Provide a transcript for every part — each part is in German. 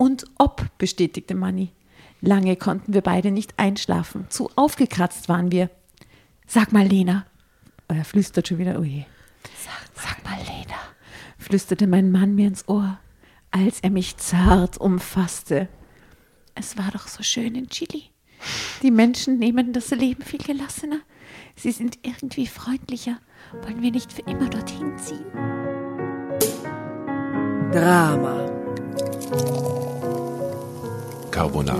Und ob, bestätigte Manni. Lange konnten wir beide nicht einschlafen. Zu aufgekratzt waren wir. Sag mal, Lena. Er flüstert schon wieder, oh je. Sag, sag mal, Lena, flüsterte mein Mann mir ins Ohr, als er mich zart umfasste. Es war doch so schön in Chile. Die Menschen nehmen das Leben viel gelassener. Sie sind irgendwie freundlicher. Wollen wir nicht für immer dorthin ziehen? Drama. Carbonara.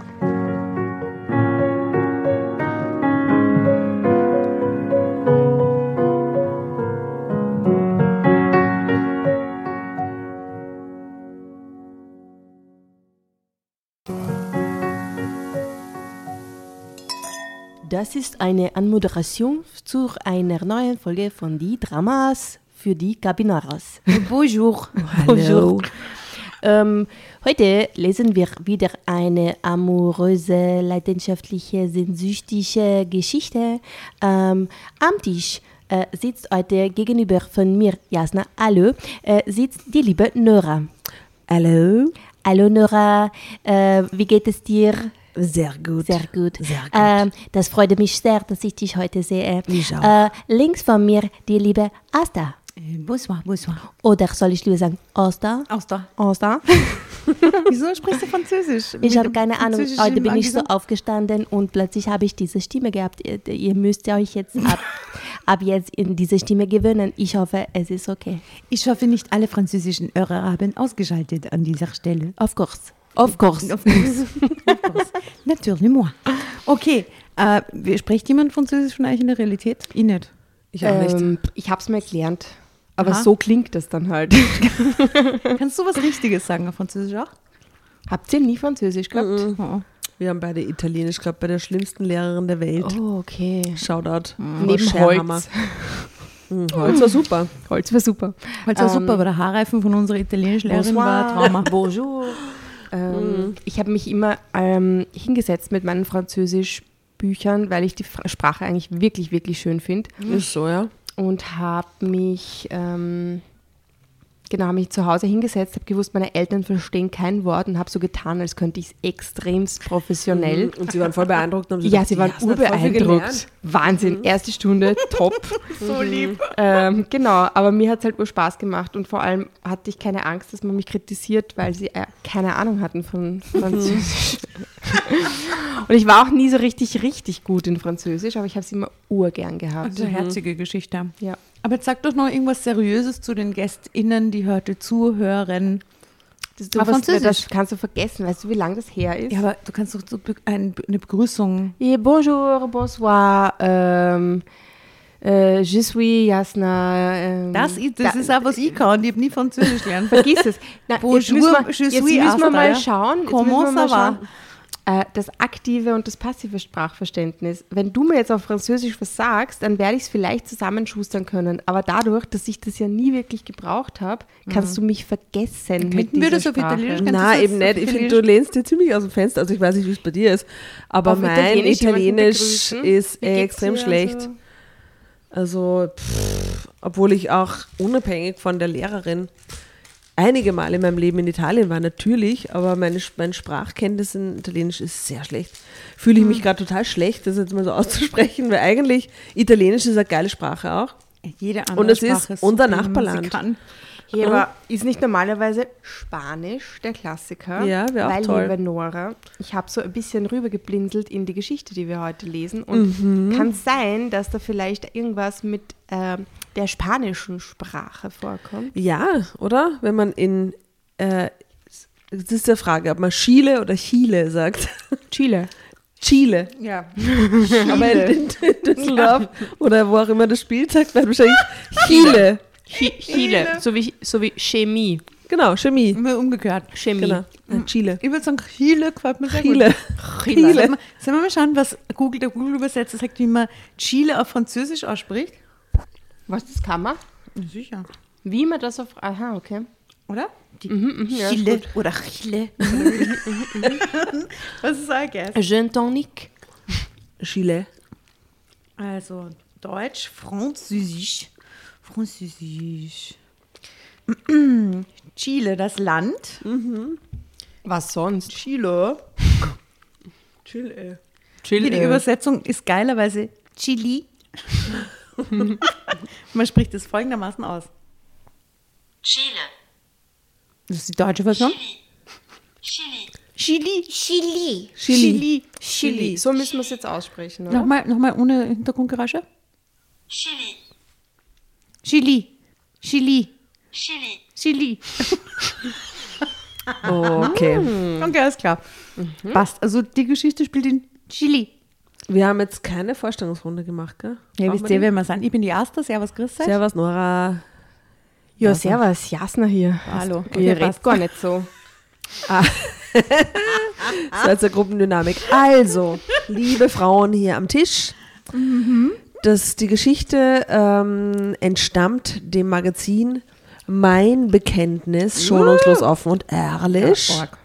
Das ist eine Anmoderation zu einer neuen Folge von die Dramas für die Cabinaras. Bonjour. Bonjour. Ähm, heute lesen wir wieder eine amoröse, leidenschaftliche, sehnsüchtige Geschichte. Ähm, am Tisch äh, sitzt heute gegenüber von mir, Jasna, hallo, äh, sitzt die liebe Nora. Hallo. Hallo Nora, äh, wie geht es dir? Sehr gut. Sehr gut. Sehr gut. Ähm, das freut mich sehr, dass ich dich heute sehe. Ich auch. Äh, links von mir die liebe Asta. Äh, bonsoir, bonsoir. Oder soll ich lieber sagen Asta? Asta. Asta? Wieso sprichst du Französisch? Ich habe keine Ahnung. Heute bin ich so aufgestanden und plötzlich habe ich diese Stimme gehabt. Ihr, ihr müsst euch jetzt ab, ab jetzt in diese Stimme gewöhnen. Ich hoffe, es ist okay. Ich hoffe, nicht alle französischen Hörer haben ausgeschaltet an dieser Stelle. Of course. Of course. Of course. of course. Natürlich, moi. Okay, äh, wie- spricht jemand Französisch von euch in der Realität? Ich nicht. Ich auch nicht. Ähm, ich habe es mir gelernt. Aber Aha. so klingt es dann halt. Kannst du was Richtiges sagen auf Französisch auch? Habt ihr nie Französisch gehabt? Oh. Wir haben beide Italienisch gehabt bei der schlimmsten Lehrerin der Welt. Oh, okay. Shoutout. Neben Frau Scherhammer. Holz. Mhm, Holz war super. Holz war super. Halt so Ähm, super, aber der Haarreifen von unserer italienischen Lehrerin war Trauma. Bonjour. Ähm, Ich habe mich immer ähm, hingesetzt mit meinen Französisch-Büchern, weil ich die Fra- Sprache eigentlich wirklich, wirklich schön finde. Ist so, ja. Und habe mich ähm, genau, habe mich zu Hause hingesetzt, habe gewusst, meine Eltern verstehen kein Wort und habe so getan, als könnte ich es extremst professionell. Mhm. Und sie waren voll beeindruckt. Und haben Ja, gedacht, sie waren urbeeindruckt. Wahnsinn, erste Stunde, top. so lieb. Ähm, genau, aber mir hat es halt ur Spaß gemacht und vor allem hatte ich keine Angst, dass man mich kritisiert, weil sie äh, keine Ahnung hatten von Französisch. und ich war auch nie so richtig, richtig gut in Französisch, aber ich habe es immer urgern gehabt. Also herzige Geschichte. Ja. Aber jetzt sag doch noch irgendwas Seriöses zu den GästInnen, die heute zuhören. Das, du, was, Französisch. das kannst du vergessen. Weißt du, wie lange das her ist? Ja, aber du kannst doch so eine Begrüßung. Et bonjour, bonsoir, ähm, äh, je suis Jasna. Ähm, Das, ist- das da- ist auch, was ich kann. Ich habe nie Französisch gelernt. Vergiss es. Na, Bonjour, jetzt müssen wir, je jetzt suis müssen wir mal schauen. Jetzt Comment ça va? Äh, das aktive und das passive Sprachverständnis. Wenn du mir jetzt auf Französisch was sagst, dann werde ich es vielleicht zusammenschustern können. Aber dadurch, dass ich das ja nie wirklich gebraucht habe, kannst du mich vergessen mit wir dieser das auf Sprache. Italienisch? Das eben nicht. Ich finde, du lehnst dir ziemlich aus dem Fenster. Also ich weiß nicht, wie es bei dir ist. Aber Auf mein Italienisch Italienisch ist extrem schlecht. Also- Also, pff, obwohl ich auch unabhängig von der Lehrerin einige Male in meinem Leben in Italien war, natürlich, aber meine, mein Sprachkenntnis in Italienisch ist sehr schlecht. Fühle ich mich gerade total schlecht, das jetzt mal so auszusprechen, weil eigentlich Italienisch ist eine geile Sprache auch. Jede andere Und es Sprache ist unser Nachbarland. Ja, aber ist nicht normalerweise Spanisch der Klassiker? Ja, wär auch Weil, toll. liebe Nora, ich habe so ein bisschen rübergeblinzelt in die Geschichte, die wir heute lesen. Und Mhm. kann sein, dass da vielleicht irgendwas mit ähm, der spanischen Sprache vorkommt? Ja, oder? Wenn man in, äh, das ist die Frage, ob man Chile oder Chile sagt. Chile. Chile. Ja. Aber in, in Düsseldorf oder wo auch immer das spielt, sagt man wahrscheinlich Chile. Chile. So wie, so wie Chemie. Genau, Chemie. Immer umgekehrt. Chemie. Genau. Ja, Chile. Ich würde sagen, Chile gefällt mir sehr Chile. gut. Chile. Sollen wir, sollen wir mal schauen, was Google, der Google-Übersetzer sagt, wie man Chile auf Französisch ausspricht? Was, das kann man? Sicher. Wie man das auf... Aha, okay. Oder? Die ja, ist Chile oder Chile. was ist ein Guess? Jeune tonique. Chile. Also Deutsch, Französisch. Französisch. Chile, das Land. Was sonst? Chile. Chile. Hier die Übersetzung ist geilerweise Chili. Man spricht es folgendermaßen aus. Chile. Das ist die deutsche Version. Chili. Chili. Chili. Chili. Chili. So müssen wir es jetzt aussprechen, oder? Nochmal, nochmal ohne Hintergrundgeräusche. Chili. Chili. Chili. Chili. Chili. Okay. Okay, alles klar. Passt. Also die Geschichte spielt in Chili. Wir haben jetzt keine Vorstellungsrunde gemacht, gell? Ja, Brauchen wisst ihr, wer wir sind? Ich bin die Asta. Servus, grüß euch. Servus, Nora. Ja, servus, Jasna hier. Hallo. Ihr redet passt. gar nicht so. Das war jetzt eine Gruppendynamik. Also, liebe Frauen hier am Tisch, das, die Geschichte ähm, entstammt dem Magazin Mein Bekenntnis, schonungslos offen und ehrlich. Org.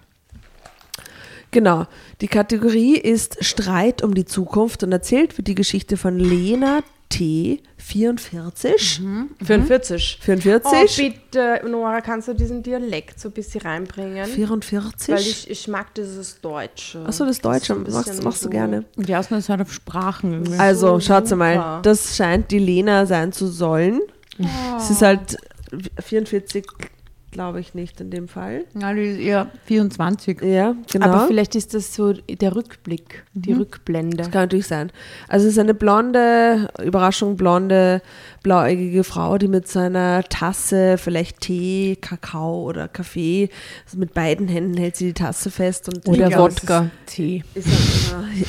Genau. Die Kategorie ist Streit um die Zukunft und erzählt wird die Geschichte von Lena T. 44. 44. 44. Oh, bitte, Nora, kannst du diesen Dialekt so ein bisschen reinbringen? 44. Weil ich, ich mag dieses Deutsche. Achso, das Deutsche so ein machst, machst du so- gerne. Und die Ausnahme ist halt auf Sprachen irgendwie. Also, schaut super. mal, das scheint die Lena sein zu sollen. Es ist halt 44, glaube ich nicht in dem Fall. Ja, die ist eher 24. Ja, genau. Aber vielleicht ist das so der Rückblick, die Rückblende. das kann natürlich sein. Also es ist eine blonde, Überraschung, blonde, blauäugige Frau, die mit seiner Tasse, vielleicht Tee, Kakao oder Kaffee, also mit beiden Händen hält sie die Tasse fest und Oder glaub, Wodka. Tee. Ist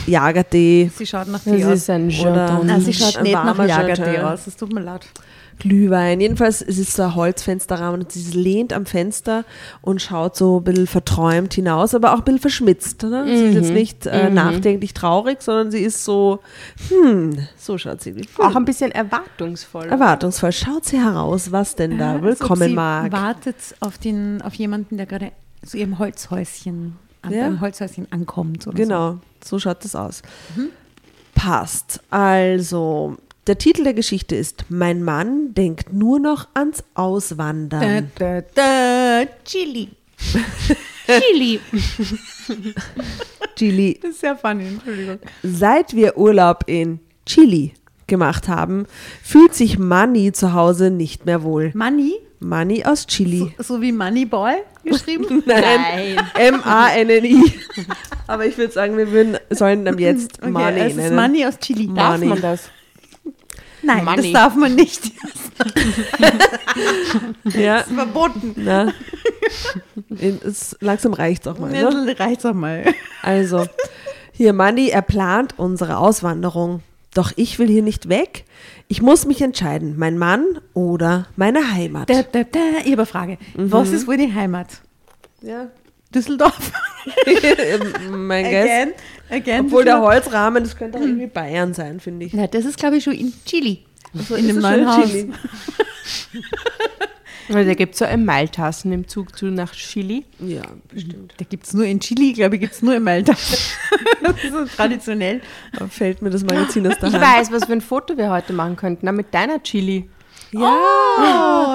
Jagertee, Sie schaut nach Das Tee aus. ist ein Oder- Jean Nein, sie schaut nicht nach Jagertee aus. Es tut mir leid. Glühwein. Jedenfalls es ist so ein Holzfensterrahmen und sie lehnt am Fenster und schaut so ein bisschen verträumt hinaus, aber auch ein bisschen verschmitzt. Ne? Sie ist jetzt nicht äh, nachdenklich traurig, sondern sie ist so, hm, so schaut sie. Hm. Auch ein bisschen erwartungsvoll. Erwartungsvoll. Schaut sie heraus, was denn da ob willkommen sie mag. wartet auf, den, auf jemanden, der gerade zu ihrem Holzhäuschen, an Ja. beim Holzhäuschen ankommt. Genau, so schaut das aus. Passt. Also, Der Titel der Geschichte ist Mein Mann denkt nur noch ans Auswandern. Da, da, Chili. Chili. Chili. Das ist sehr funny, Entschuldigung. Seit wir Urlaub in Chili gemacht haben, fühlt sich Manny zu Hause nicht mehr wohl. Money, Manny aus Chili. so wie Moneyball geschrieben. Nein. M-A-N-N-I. Aber ich würde sagen, wir würden, sollen dann jetzt Okay, Money es ist nennen. Money aus Chili. Darf Money. man das? Nein, Money. das darf man nicht. Ja, Das ist verboten. In- Es, langsam reicht's auch mal. Ne? Ja, reicht's auch mal. Also, hier Manny, er plant unsere Auswanderung. Doch ich will hier nicht weg. Ich muss mich entscheiden, mein Mann oder meine Heimat. Da, da, da. Ich habe eine Frage. Was ist wohl die Heimat? ja. Düsseldorf? mein Guess. Again? Obwohl der? Holzrahmen, das könnte auch irgendwie Bayern sein, finde ich. Na, das ist, glaube ich, schon in Chili. So in dem neuen Haus. Weil da gibt es so ein Mailtassen im Zug zu nach Chili. Ja, bestimmt. Da gibt es nur in Chili, glaube ich, gibt es nur in Malta. das ist so traditionell. Da fällt mir das Magazin aus der Ich Hand. weiß, was für ein Foto wir heute machen könnten. Na, mit deiner Chili. Oh,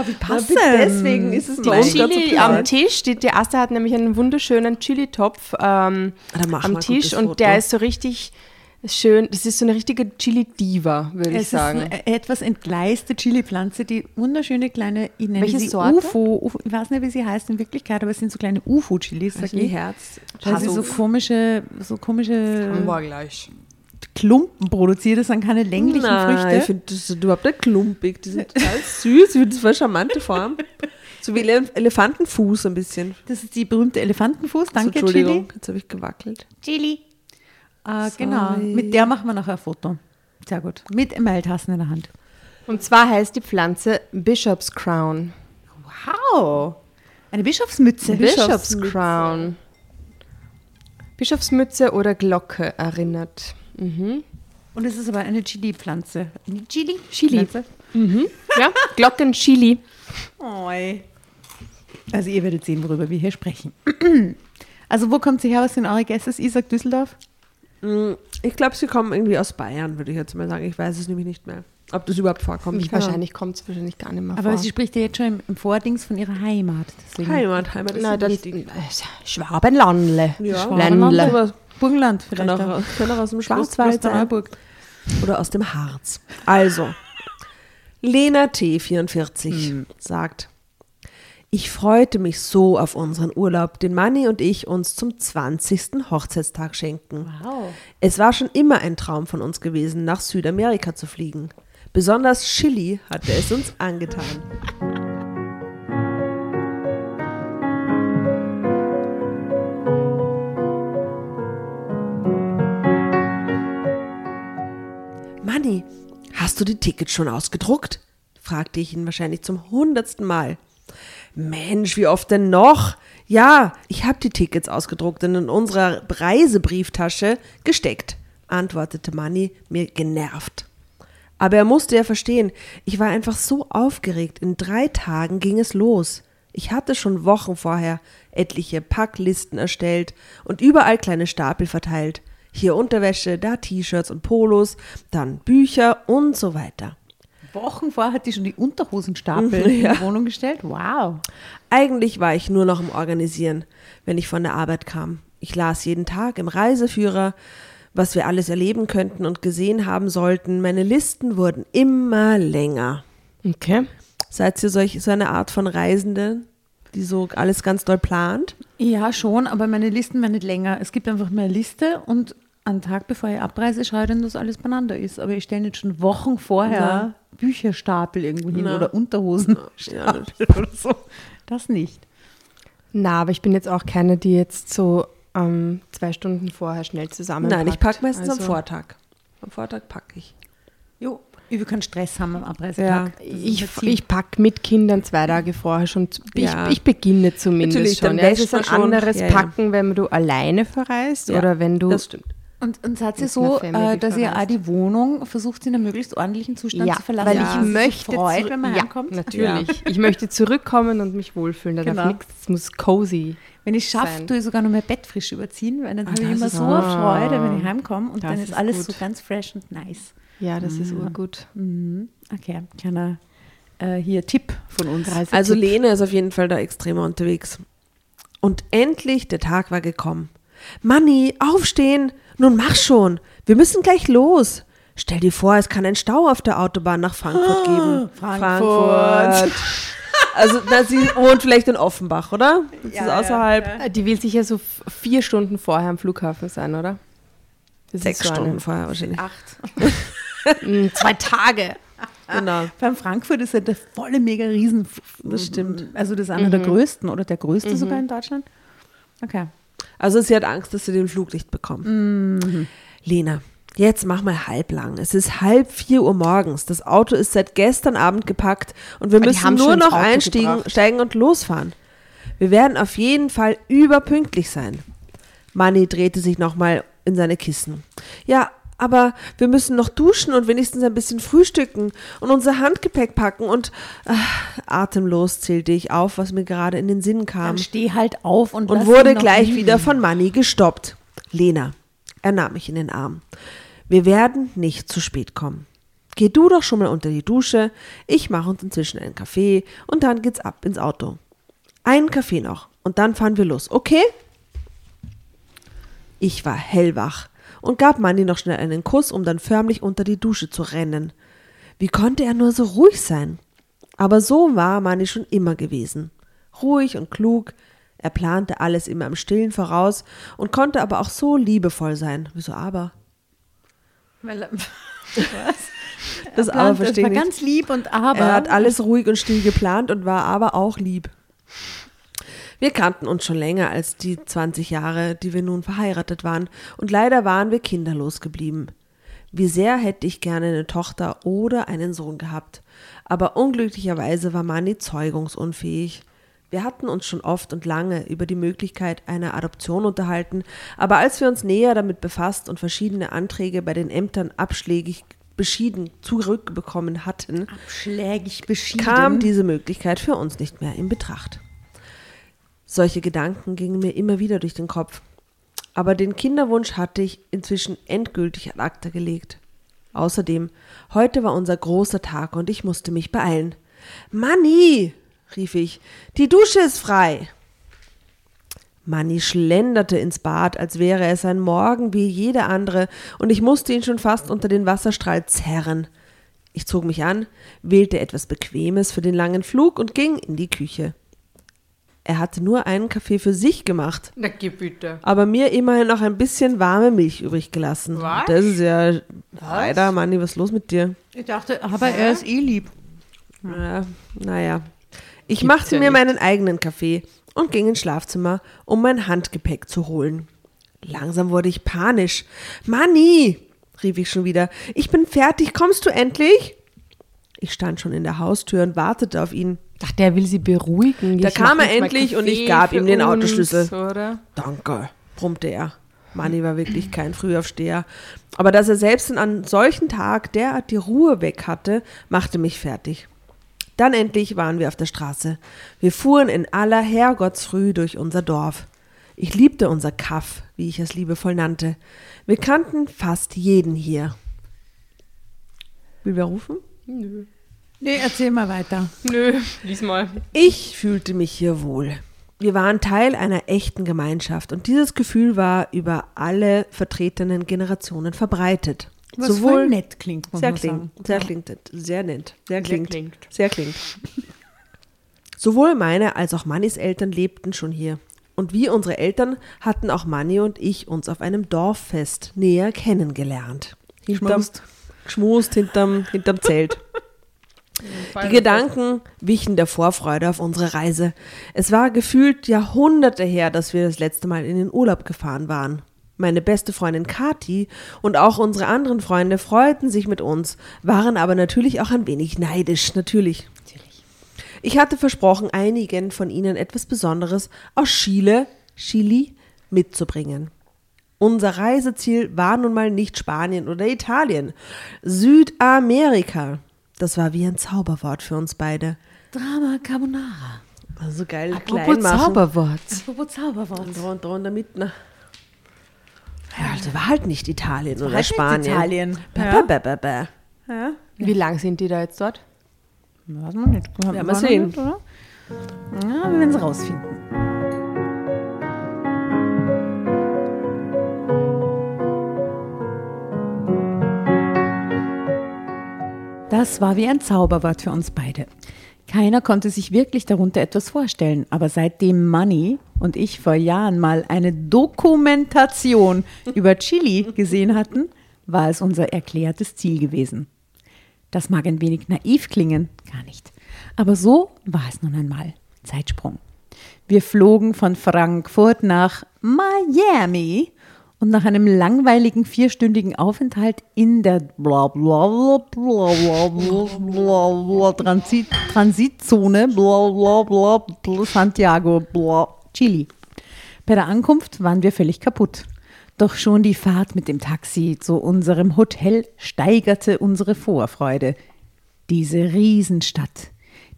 wie passend. Deswegen ist es Die bei uns so Chili am. Tisch. Die, die Asta hat nämlich einen wunderschönen Chili-Topf ähm, mach am Tisch und Foto. der ist so richtig schön. Das ist so eine richtige Chili-Diva, würde ich Es ist sagen. eine etwas entgleiste Chili-Pflanze, die wunderschöne kleine, ich nenne Welche sie Sorte? UFO, UFO, ich weiß nicht, wie sie heißt in Wirklichkeit, aber es sind so kleine UFO-Chilis, sag Also die ich. Herz. Weil sie so komische, so komische War gleich. Klumpen produziert, das sind keine länglichen Nein, ich Früchte. finde das überhaupt nicht klumpig. Die sind total süß. Ich finde das voll eine charmante Form. So wie Ele Elefantenfuß ein bisschen. Das ist die berühmte Elefantenfuß, so, danke Entschuldigung, jetzt habe ich gewackelt. Chili. Chili. Äh, genau, mit der machen wir noch ein Foto. Sehr gut. Mit Emailtassen in der Hand. Und zwar heißt die Pflanze Bishop's Crown. Wow. Eine Bischofsmütze. Bishop's Crown. Bischofsmütze oder Glocke erinnert. Mhm. Und es ist aber eine Chili-Pflanze. Eine Chili? Chili. Pflanze. Ja, Glockenchili. Oi. Also ihr werdet sehen, worüber wir hier sprechen. Also wo kommt sie her? Was sind eure Gäste? Ich sag Düsseldorf. Mm, Ich glaube, sie kommen irgendwie aus Bayern, würde ich jetzt mal sagen. Ich weiß es nämlich nicht mehr, ob das überhaupt vorkommt. Mich wahrscheinlich kommt es wahrscheinlich gar nicht mehr Aber vor. sie spricht ja jetzt schon im, im Vordings von ihrer Heimat. Deswegen. Heimat, Heimat ist Na, ja wichtig. äh, Schwabenlandle. Ja. Schwabenland, Ländle. aber Burgenland Kann vielleicht. auch, auch. kann auch aus dem Schwarzwald sein. Oder aus dem Harz. Also, Lena T44 sagt, ich freute mich so auf unseren Urlaub, den Manni und ich uns zum 20. Hochzeitstag schenken. Wow. Es war schon immer ein Traum von uns gewesen, nach Südamerika zu fliegen. Besonders Chili hatte es uns angetan. Manni, hast du die Tickets schon ausgedruckt? fragte ich ihn wahrscheinlich zum hundertsten Mal. Mensch, wie oft denn noch? Ja, ich habe die Tickets ausgedruckt und in unserer Reisebrieftasche gesteckt, antwortete Manni mir genervt. Aber er musste ja verstehen, ich war einfach so aufgeregt. In drei Tagen ging es los. Ich hatte schon Wochen vorher etliche Packlisten erstellt und überall kleine Stapel verteilt. Hier Unterwäsche, da T-Shirts und Polos, dann Bücher und so weiter. Wochen vorher hat die schon die Unterhosenstapel in die Wohnung gestellt. Wow. Eigentlich war ich nur noch im Organisieren, wenn ich von der Arbeit kam. Ich las jeden Tag im Reiseführer, was wir alles erleben könnten und gesehen haben sollten. Meine Listen wurden immer länger. Okay. Seid ihr solch, so eine Art von Reisende, die so alles ganz doll plant? Ja, schon, aber meine Listen werden nicht länger. Es gibt einfach mehr Liste und einen Tag bevor ich abreise, schaue ich dann, dass alles beieinander ist. Aber ich stelle nicht schon Wochen vorher Bücherstapel irgendwo hin Na. oder Unterhosenstapel oder so. Das nicht. Na, aber ich bin jetzt auch keine, die jetzt so ähm, zwei Stunden vorher schnell zusammenpackt. Nein, ich packe meistens am Also, Vortag. Am Vortag packe ich. Jo. Ich will keinen Stress haben am Abreisetag. Ist Ich, ich packe mit Kindern zwei Tage vorher schon. Ich, Ja. ich beginne zumindest Natürlich, dann schon. Ja, es ist ein anderes Ja, ja. Packen, wenn du alleine verreist Ja, oder wenn du das stimmt. Und, und seid ihr so, äh, dass ihr auch die Wohnung versucht in einem möglichst ordentlichen Zustand Ja, zu verlassen? weil damit ich möchte freut, wenn man ja, heimkommt? Natürlich. Ich möchte zurückkommen und mich wohlfühlen. Da Genau. darf nichts, es muss cozy. Wenn ich schaffe, sein. tue ich sogar noch mein Bett frisch überziehen, weil dann habe ich immer so gut. Freude, wenn ich heimkomme und dann ist ist alles gut. so ganz fresh und nice. Ja, das ist urgut. Okay, kleiner äh, hier Tipp von uns. Also Lene ist auf jeden Fall da extremer unterwegs. Und endlich, der Tag war gekommen. Manni, aufstehen! Nun mach schon! Wir müssen gleich los! Stell dir vor, es kann einen Stau auf der Autobahn nach Frankfurt geben. Frankfurt. Also, na, sie wohnt vielleicht in Offenbach, oder? Das ist außerhalb. Äh, Die will sicher so vier Stunden vorher am Flughafen sein, oder? Das Sechs so Stunden vorher wahrscheinlich. Acht. Mm, zwei Tage. Genau. Beim Frankfurt ist ja der volle mega Riesen. Das stimmt. Also das ist einer der größten oder der größte sogar in Deutschland. Okay. Also sie hat Angst, dass sie den Flug nicht bekommt. Lena, jetzt mach mal halblang. Es ist halb vier Uhr morgens. Das Auto ist seit gestern Abend gepackt und wir die müssen nur noch einsteigen und losfahren. Wir werden auf jeden Fall überpünktlich sein. Manni drehte sich nochmal in seine Kissen. Ja, aber wir müssen noch duschen und wenigstens ein bisschen frühstücken und unser Handgepäck packen und ah, atemlos zählte ich auf, was mir gerade in den Sinn kam Dann steh halt auf und, und wurde gleich liegen. wieder von Manni gestoppt. Lena, er nahm mich in den Arm. Wir werden nicht zu spät kommen. Geh du doch schon mal unter die Dusche, ich mache uns inzwischen einen Kaffee und dann geht's ab ins Auto. Einen Kaffee noch und dann fahren wir los, okay? Ich war hellwach und gab Manni noch schnell einen Kuss, um dann förmlich unter die Dusche zu rennen. Wie konnte er nur so ruhig sein? Aber so war Manni schon immer gewesen. Ruhig und klug. Er plante alles immer im Stillen voraus und konnte aber auch so liebevoll sein. Wieso aber? Weil, Das er aber verstehe war ich nicht. ganz lieb und aber. Er hat alles ruhig und still geplant und war aber auch lieb. Wir kannten uns schon länger als die 20 Jahre, die wir nun verheiratet waren, und leider waren wir kinderlos geblieben. Wie sehr hätte ich gerne eine Tochter oder einen Sohn gehabt, aber unglücklicherweise war Manni zeugungsunfähig. Wir hatten uns schon oft und lange über die Möglichkeit einer Adoption unterhalten, aber als wir uns näher damit befasst und verschiedene Anträge bei den Ämtern abschlägig beschieden zurückbekommen hatten, kam diese Möglichkeit für uns nicht mehr in Betracht. Solche Gedanken gingen mir immer wieder durch den Kopf. Aber den Kinderwunsch hatte ich inzwischen endgültig ad acta gelegt. Außerdem, heute war unser großer Tag und ich musste mich beeilen. Manni, rief ich, die Dusche ist frei. Manni schlenderte ins Bad, als wäre es ein Morgen wie jeder andere, und ich musste ihn schon fast unter den Wasserstrahl zerren. Ich zog mich an, wählte etwas Bequemes für den langen Flug und ging in die Küche. Er hatte nur einen Kaffee für sich gemacht, Na, geh bitte. aber mir immerhin noch ein bisschen warme Milch übrig gelassen. Was? Das ist ja leider, Manni, was ist los mit dir? Ich dachte, aber er ist eh lieb. Ja, naja. Ich Gibt's machte ja mir nicht. meinen eigenen Kaffee und ging ins Schlafzimmer, um mein Handgepäck zu holen. Langsam wurde ich panisch. Manni, rief ich schon wieder, ich bin fertig, kommst du endlich? Ich stand schon in der Haustür und wartete auf ihn. Dachte, er will sie beruhigen. Da Ich kam er endlich und ich gab ihm den uns, Autoschlüssel. Oder? Danke, brummte er. Manni war wirklich kein Frühaufsteher. Aber dass er selbst an einem solchen Tag derart die Ruhe weg hatte, machte mich fertig. Dann endlich waren wir auf der Straße. Wir fuhren in aller Herrgottsfrüh durch unser Dorf. Ich liebte unser Kaff, wie ich es liebevoll nannte. Wir kannten fast jeden hier. Will wer rufen? Nee, erzähl mal weiter. Nö, diesmal. Ich fühlte mich hier wohl. Wir waren Teil einer echten Gemeinschaft und dieses Gefühl war über alle vertretenen Generationen verbreitet. Was voll nett klingt, muss sehr man klingt, sagen. sehr klingt, sehr nett, sehr klingt, klingt. sehr klingt. Sowohl meine als auch Mannis Eltern lebten schon hier. Und wie unsere Eltern hatten auch Manni und ich uns auf einem Dorffest näher kennengelernt. Hinterm, Geschmust. geschmust hinterm, hinterm Zelt. Die Gedanken wichen der Vorfreude auf unsere Reise. Es war gefühlt Jahrhunderte her, dass wir das letzte Mal in den Urlaub gefahren waren. Meine beste Freundin Kati und auch unsere anderen Freunde freuten sich mit uns, waren aber natürlich auch ein wenig neidisch, natürlich. Ich hatte versprochen, einigen von ihnen etwas Besonderes aus Chile, Chili mitzubringen. Unser Reiseziel war nun mal nicht Spanien oder Italien. Südamerika. Das war wie ein Zauberwort für uns beide. Drama Carbonara. Also geil Apropos klein machen. Zauberwort. Apropos Zauberwort. Da und da und damit, ne? Ja, also war halt nicht Italien oder halt nicht Spanien. Italien. Ja. bä, bä, bä. Wie lang sind die da jetzt dort? Weiß man nicht. Ja, mal War noch sehen. nicht, oder? Ja, wir werden es rausfinden. Das war wie ein Zauberwort für uns beide. Keiner konnte sich wirklich darunter etwas vorstellen, aber seitdem Money und ich vor Jahren mal eine Dokumentation über Chili gesehen hatten, war es unser erklärtes Ziel gewesen. Das mag ein wenig naiv klingen, gar nicht. Aber so war es nun einmal. Zeitsprung. Wir flogen von Frankfurt nach Miami und nach einem langweiligen vierstündigen Aufenthalt in der bla bla bla bla Transit, Transitzone Santiago Chile. Bei der Ankunft waren wir völlig kaputt. Doch schon die Fahrt mit dem Taxi zu unserem Hotel steigerte unsere Vorfreude. Diese Riesenstadt,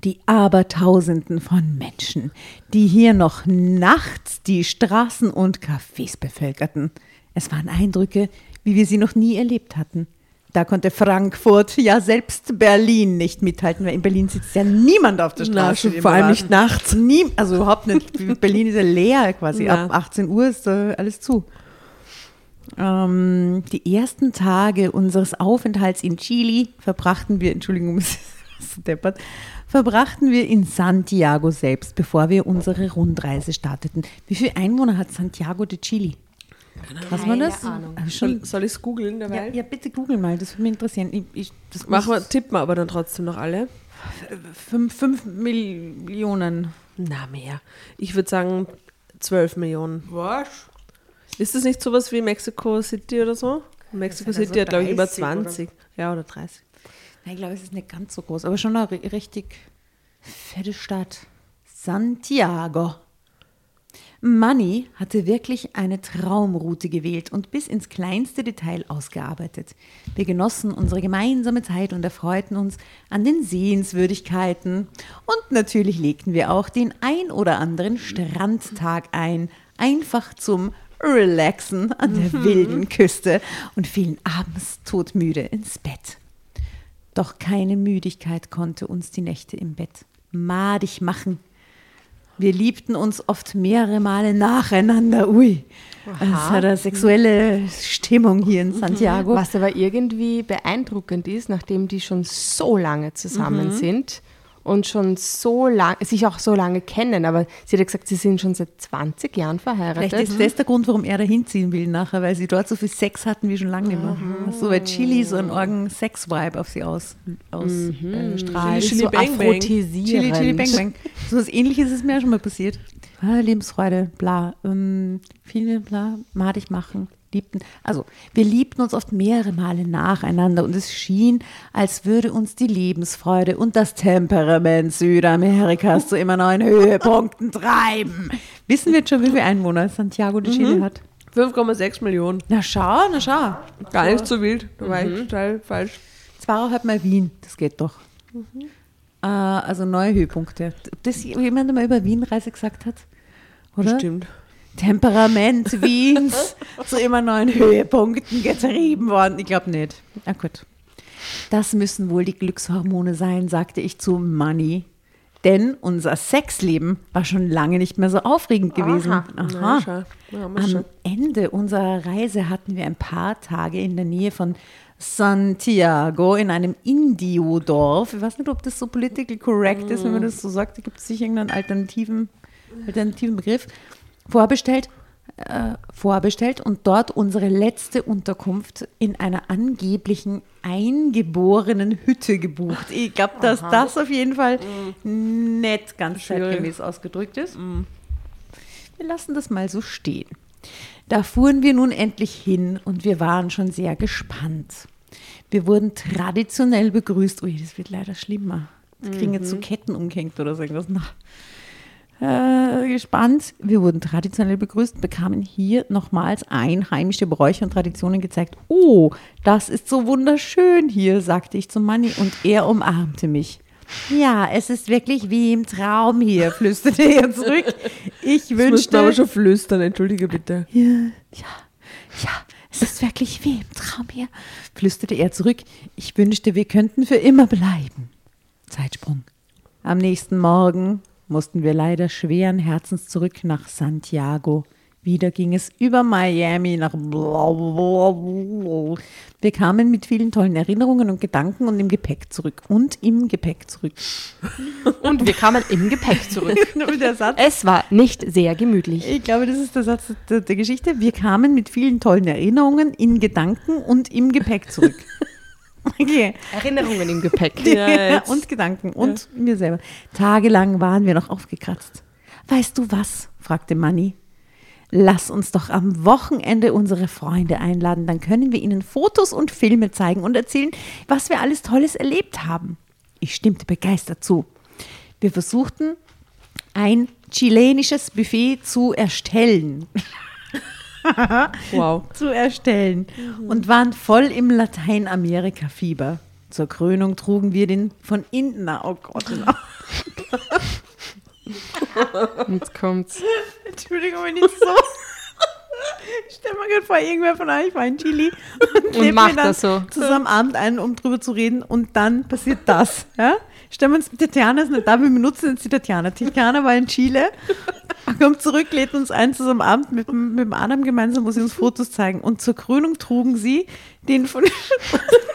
die Abertausenden von Menschen, die hier noch nachts die Straßen und Cafés bevölkerten – es waren Eindrücke, wie wir sie noch nie erlebt hatten. Da konnte Frankfurt, ja selbst Berlin nicht mithalten, weil in Berlin sitzt ja niemand auf der Na, Straße. den vor allem nicht nachts. Nie, also überhaupt nicht. Berlin ist ja leer quasi. Ja. Ab 18 Uhr ist da alles zu. Ähm, die ersten Tage unseres Aufenthalts in Chile verbrachten wir, Entschuldigung, deppert, verbrachten wir in Santiago selbst, bevor wir unsere Rundreise starteten. Wie viele Einwohner hat Santiago de Chile? Was war das? Ahnung. Äh, Schon, Soll, soll ich es googeln ja, dabei? ja, bitte google mal, das würde mich interessieren. Ich, ich, das Machen wir, tippen wir aber dann trotzdem noch alle. fünf, fünf Millionen. Na, mehr. Ich würde sagen 12 Millionen. Was? Ist das nicht sowas wie Mexico City oder so? Mexico City also hat, glaube ich, über 30 oder- 20. Ja, oder 30. Nein, ich glaube, es ist nicht ganz so groß, aber schon eine ri- richtig fette Stadt. Santiago. Manny hatte wirklich eine Traumroute gewählt und bis ins kleinste Detail ausgearbeitet. Wir genossen unsere gemeinsame Zeit und erfreuten uns an den Sehenswürdigkeiten. Und natürlich legten wir auch den ein oder anderen Strandtag ein, einfach zum Relaxen an der wilden Küste und fielen abends todmüde ins Bett. Doch keine Müdigkeit konnte uns die Nächte im Bett madig machen. Wir liebten uns oft mehrere Male nacheinander. Ui, es hat eine sexuelle Stimmung hier in Santiago. Was aber irgendwie beeindruckend ist, nachdem die schon so lange zusammen sind und schon so lange, sich auch so lange kennen, aber sie hat ja gesagt, sie sind schon seit 20 Jahren verheiratet. Vielleicht ist das der Grund, warum er da hinziehen will nachher, weil sie dort so viel Sex hatten wie schon lange nicht mehr. So weil Chili so einen orgen Sex-Vibe auf sie aus, aus äh, strahlt. Chili, so Bang Bang. Chili, Chili, Bang Bang. So was ähnliches ist mir auch schon mal passiert. Ah, Lebensfreude, bla. Ähm, viele, bla, madig machen, liebten. Also, wir liebten uns oft mehrere Male nacheinander und es schien, als würde uns die Lebensfreude und das Temperament Südamerikas zu immer neuen Höhepunkten treiben. Wissen wir jetzt schon, wie viele Einwohner Santiago de Chile hat? 5,6 Millionen. Na schau, na schau. Gar nicht so wild. Da war ich total falsch. Zweieinhalb Mal Wien, das geht doch. Äh, also neue Höhepunkte. Ob das jemand einmal über Wien-Reise gesagt hat? Oder? Bestimmt. Temperament Wiens zu immer neuen Höhepunkten getrieben worden. Ich glaube nicht. Na gut. Das müssen wohl die Glückshormone sein, sagte ich zu Money. Denn unser Sexleben war schon lange nicht mehr so aufregend gewesen. Aha. schau. Ja, Am. Ende unserer Reise hatten wir ein paar Tage in der Nähe von Santiago in einem Indio-Dorf. Ich weiß nicht, ob das so political correct ist, wenn man das so sagt. Da gibt es sicher irgendeinen alternativen, alternativen Begriff. Vorbestellt, äh, vorbestellt und dort unsere letzte Unterkunft in einer angeblichen eingeborenen Hütte gebucht. Ich glaube, dass das auf jeden Fall nicht ganz zeitgemäß ausgedrückt ist. Wir lassen das mal so stehen. Da fuhren wir nun endlich hin und wir waren schon sehr gespannt. Wir wurden traditionell begrüßt. Ui, das wird leider schlimmer. Wir kriegen jetzt so Ketten umgehängt oder so irgendwas. Na. Äh, gespannt. Wir wurden traditionell begrüßt, bekamen hier nochmals einheimische Bräuche und Traditionen gezeigt. Oh, das ist so wunderschön hier, sagte ich zum Manni und er umarmte mich. Ja, es ist wirklich wie im Traum hier, flüsterte er zurück. Ich musst du wünschte. aber schon flüstern, entschuldige bitte. Ja, ja, ja, es ist wirklich wie im Traum hier, flüsterte er zurück. Ich wünschte, wir könnten für immer bleiben. Zeitsprung. Am nächsten Morgen mussten wir leider schweren Herzens zurück nach Santiago. Wieder ging es über Miami nach. Wir kamen mit vielen tollen Erinnerungen und Gedanken und im Gepäck zurück. Und im Gepäck zurück. Und wir kamen im Gepäck zurück. Der Satz Es war nicht sehr gemütlich. Ich glaube, das ist der Satz der, der Geschichte. Wir kamen mit vielen tollen Erinnerungen in Gedanken und im Gepäck zurück. Okay. Erinnerungen im Gepäck. Ja, und Gedanken und mir selber. Tagelang waren wir noch aufgekratzt. Weißt du was? fragte Manni. Lass uns doch am Wochenende unsere Freunde einladen, dann können wir ihnen Fotos und Filme zeigen und erzählen, was wir alles Tolles erlebt haben. Ich stimmte begeistert zu. Wir versuchten, ein chilenisches Buffet zu erstellen. Wow. zu erstellen und waren voll im Lateinamerika-Fieber. Zur Krönung trugen wir den von innen. Oh Gott. Jetzt kommt's. Entschuldigung, wenn ich so. Stell mir gerade vor, irgendwer von euch war in Chile und, lädt macht mir dann das so. zusammen Abend ein, um drüber zu reden und dann passiert das. Ja? Stellen wir uns, Tatjana ist nicht da, wir benutzen jetzt die Tatjana. Tatjana war in Chile, kommt zurück, lädt uns ein zusammen Abend mit, dem- mit dem Adam gemeinsam, wo sie uns Fotos zeigen. Und zur Krönung trugen sie den von,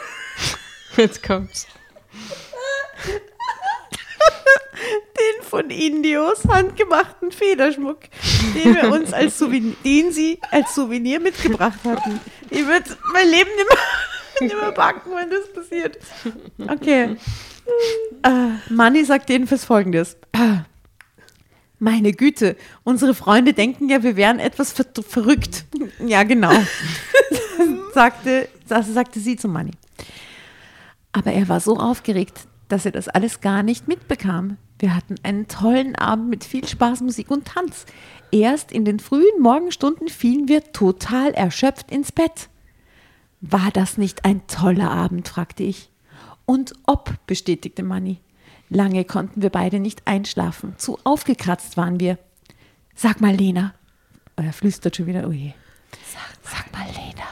Jetzt kommt's. den von Indios handgemachten Federschmuck, den wir uns als Souvenir, den sie als Souvenir mitgebracht hatten. Ich würde mein Leben nicht mehr, nicht mehr backen, wenn das passiert. Okay. Äh, Manni sagt jedenfalls folgendes. Ah, Meine Güte, unsere Freunde denken ja, wir wären etwas ver verrückt. Ja, genau. sagte, das sagte sie zu Manni. Aber er war so aufgeregt, dass er das alles gar nicht mitbekam. Wir hatten einen tollen Abend mit viel Spaß, Musik und Tanz. Erst in den frühen Morgenstunden fielen wir total erschöpft ins Bett. War das nicht ein toller Abend, fragte ich. Und ob, bestätigte Manni. Lange konnten wir beide nicht einschlafen. Zu aufgekratzt waren wir. Sag mal, Lena. Oh, er flüstert schon wieder. Oh je. Sag, mal, Lena,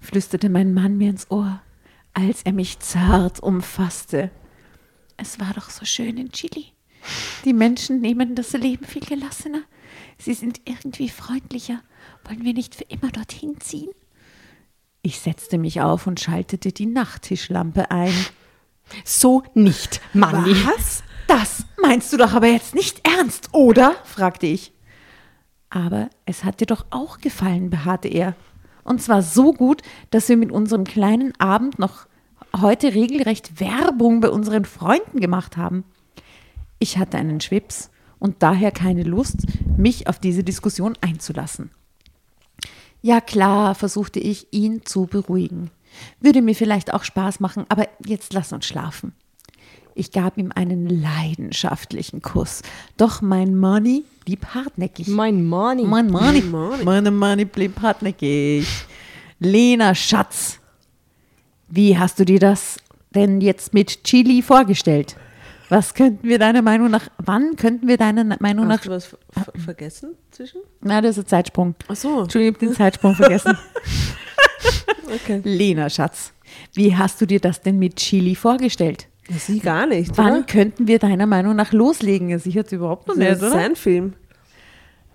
flüsterte mein Mann mir ins Ohr, als er mich zart umfasste. Es war doch so schön in Chile. Die Menschen nehmen das Leben viel gelassener. Sie sind irgendwie freundlicher. Wollen wir nicht für immer dorthin ziehen? Ich setzte mich auf und schaltete die Nachttischlampe ein. So nicht, Manni. Was? Das meinst du doch aber jetzt nicht ernst, oder? fragte ich. Aber es hat dir doch auch gefallen, beharrte er. Und zwar so gut, dass wir mit unserem kleinen Abend noch heute regelrecht Werbung bei unseren Freunden gemacht haben. Ich hatte einen Schwips und daher keine Lust, mich auf diese Diskussion einzulassen. Ja klar, versuchte ich, ihn zu beruhigen. Würde mir vielleicht auch Spaß machen, aber jetzt lass uns schlafen. Ich gab ihm einen leidenschaftlichen Kuss, doch mein Money blieb hartnäckig. Mein Money. Mein Money, Money. meine Money blieb hartnäckig. Lena, Schatz, wie hast du dir das denn jetzt mit Chili vorgestellt? Was könnten wir deiner Meinung nach, wann könnten wir deiner Meinung nach, Hast du was ver ver vergessen zwischen? na, das ist ein Zeitsprung. Ach so. Entschuldigung, ich habe den Zeitsprung vergessen. Okay. Lena, Schatz, wie hast du dir das denn mit Chili vorgestellt? Sie gar nicht, Wann oder? könnten wir deiner Meinung nach loslegen? Sie hat überhaupt noch Das nicht, ist oder? sein Film.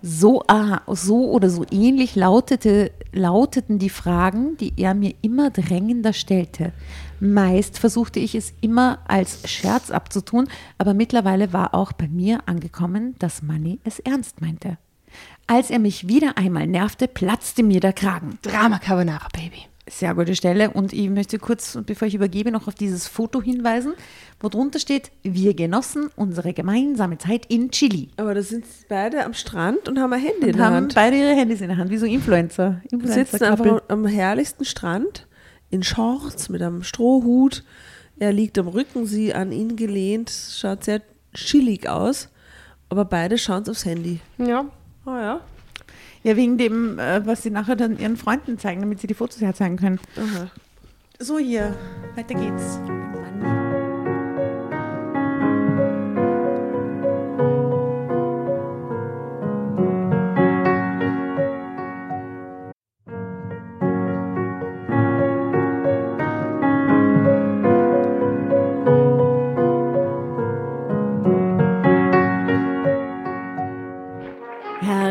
So, ah, so oder so ähnlich lautete, lauteten die Fragen, die er mir immer drängender stellte. Meist versuchte ich es immer als Scherz abzutun, aber mittlerweile war auch bei mir angekommen, dass Manny es ernst meinte. Als er mich wieder einmal nervte, platzte mir der Kragen. Drama Carbonara, Baby. Sehr gute Stelle. Und ich möchte kurz, bevor ich übergebe, noch auf dieses Foto hinweisen, wo drunter steht, wir genossen unsere gemeinsame Zeit in Chile. Aber da sind beide am Strand und haben ein Handy in Und der haben Hand. beide ihre Handys in der Hand, wie so Influencer. Sie Influencer sitzen einfach am herrlichsten Strand in Shorts mit einem Strohhut. Er liegt am Rücken, sie an ihn gelehnt, schaut sehr chillig aus. Aber beide schauen aufs Handy. Ja. Oh ja. Ja, wegen dem, äh, was sie nachher dann ihren Freunden zeigen, damit sie die Fotos herzeigen können. Aha. So, hier, weiter geht's.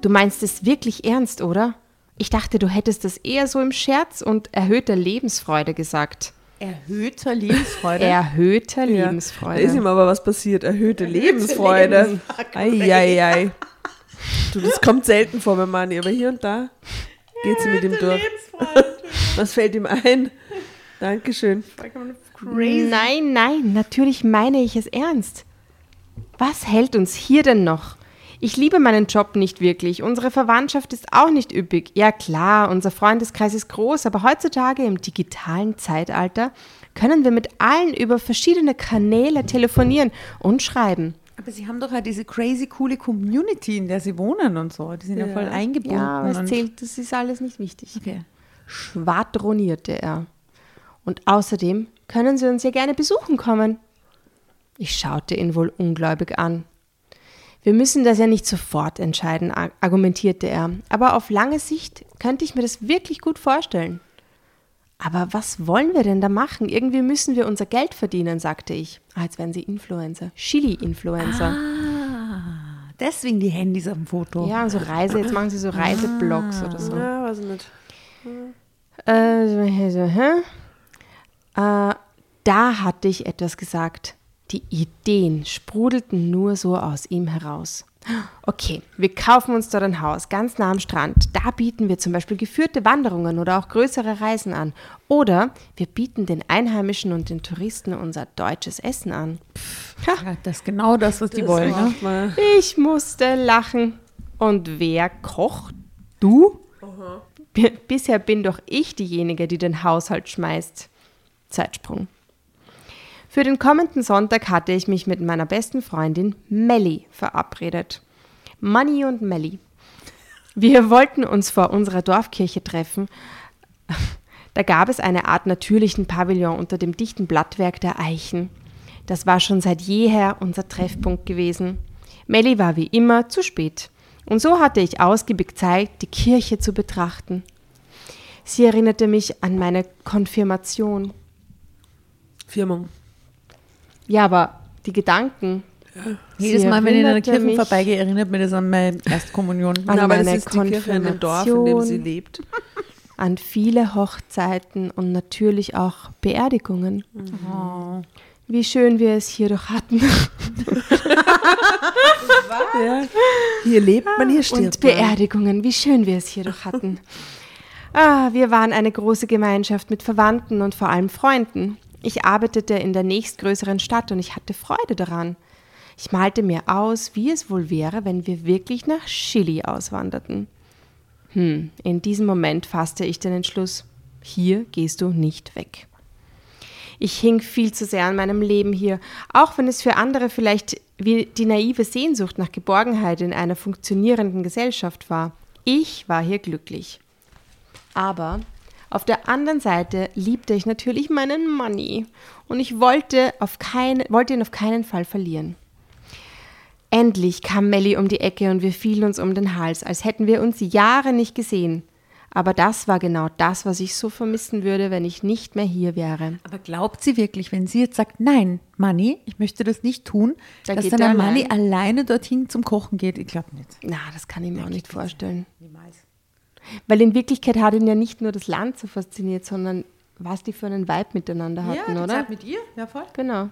Du meinst es wirklich ernst, oder? Ich dachte, du hättest es eher so im Scherz und erhöhter Lebensfreude gesagt. Erhöhter Lebensfreude. Erhöhter Da ist Lebensfreude. ihm aber was passiert. Erhöhte Lebensfreude. Eieiei. Du, das kommt selten vor beim Manni, aber hier und da geht sie mit ihm durch. Was fällt ihm ein? Dankeschön. Nein, nein, natürlich meine ich es ernst. Was hält uns hier denn noch? Ich liebe meinen Job nicht wirklich. Unsere Verwandtschaft ist auch nicht üppig. Ja klar, unser Freundeskreis ist groß, aber heutzutage im digitalen Zeitalter können wir mit allen über verschiedene Kanäle telefonieren und schreiben. Aber sie haben doch halt diese crazy coole Community, in der sie wohnen und so. Die sind ja, voll eingebunden. Ja, aber es zählt, das ist alles nicht wichtig. Okay. schwadronierte er. Und außerdem können Sie uns ja gerne besuchen kommen. Ich schaute ihn wohl ungläubig an. Wir müssen das ja nicht sofort entscheiden, ar- argumentierte er, aber auf lange Sicht könnte ich mir das wirklich gut vorstellen. Aber was wollen wir denn da machen? Irgendwie müssen wir unser Geld verdienen, sagte ich. Ah, jetzt werden sie Influencer. Chili-Influencer. Deswegen die Handys am Foto. Ja, so Reise, jetzt machen sie so Reiseblogs oder so. Ja, weiß ich nicht. Äh, so, hä? Äh, da hatte ich etwas gesagt. Die Ideen sprudelten nur so aus ihm heraus. Okay, wir kaufen uns dort ein Haus ganz nah am Strand. Da bieten wir zum Beispiel geführte Wanderungen oder auch größere Reisen an. Oder wir bieten den Einheimischen und den Touristen unser deutsches Essen an. Ja, das ist genau das, was die wollen. Ne? Ich musste lachen. Und wer kocht? Du? B- Bisher bin doch ich diejenige, die den Haushalt schmeißt. Zeitsprung. Für den kommenden Sonntag hatte ich mich mit meiner besten Freundin Melli verabredet. Manni und Melli. Wir wollten uns vor unserer Dorfkirche treffen. Da gab es eine Art natürlichen Pavillon unter dem dichten Blattwerk der Eichen. Das war schon seit jeher unser Treffpunkt gewesen. Melli war wie immer zu spät. Und so hatte ich ausgiebig Zeit, die Kirche zu betrachten. Sie erinnerte mich an meine Konfirmation. Firmung. Ja, aber die Gedanken. Jedes Sie Mal, wenn ich in einer Kirche mich vorbeigehe, erinnert mir das an meine Erstkommunion. An Na, aber meine ist die Kirche in dem Dorf, in dem sie lebt. an viele Hochzeiten und natürlich auch Beerdigungen. Wie schön wir es hier doch hatten. Ja. Hier lebt man, hier stirbt Und. Beerdigungen, wie schön wir es hier doch hatten. Ah, wir waren eine große Gemeinschaft mit Verwandten und vor allem Freunden. Ich arbeitete in der nächstgrößeren Stadt und ich hatte Freude daran. Ich malte mir aus, wie es wohl wäre, wenn wir wirklich nach Chili auswanderten. Hm, in diesem Moment fasste ich den Entschluss, hier gehst du nicht weg. Ich hing viel zu sehr an meinem Leben hier, auch wenn es für andere vielleicht wie die naive Sehnsucht nach Geborgenheit in einer funktionierenden Gesellschaft war. Ich war hier glücklich. Aber auf der anderen Seite liebte ich natürlich meinen Money und ich wollte, auf keine, wollte ihn auf keinen Fall verlieren. Endlich kam Melli um die Ecke und wir fielen uns um den Hals, als hätten wir uns Jahre nicht gesehen. Aber das war genau das, was ich so vermissen würde, wenn ich nicht mehr hier wäre. Aber glaubt sie wirklich, wenn sie jetzt sagt, nein, Manni, ich möchte das nicht tun, Da dass dann er der Manni allein. alleine dorthin zum Kochen geht? Ich glaube nicht. Na, das kann ich mir auch nicht vorstellen. Weil in Wirklichkeit hat ihn ja nicht nur das Land so fasziniert, sondern was die für einen Vibe miteinander hatten, oder? mit ihr, ja voll. Genau.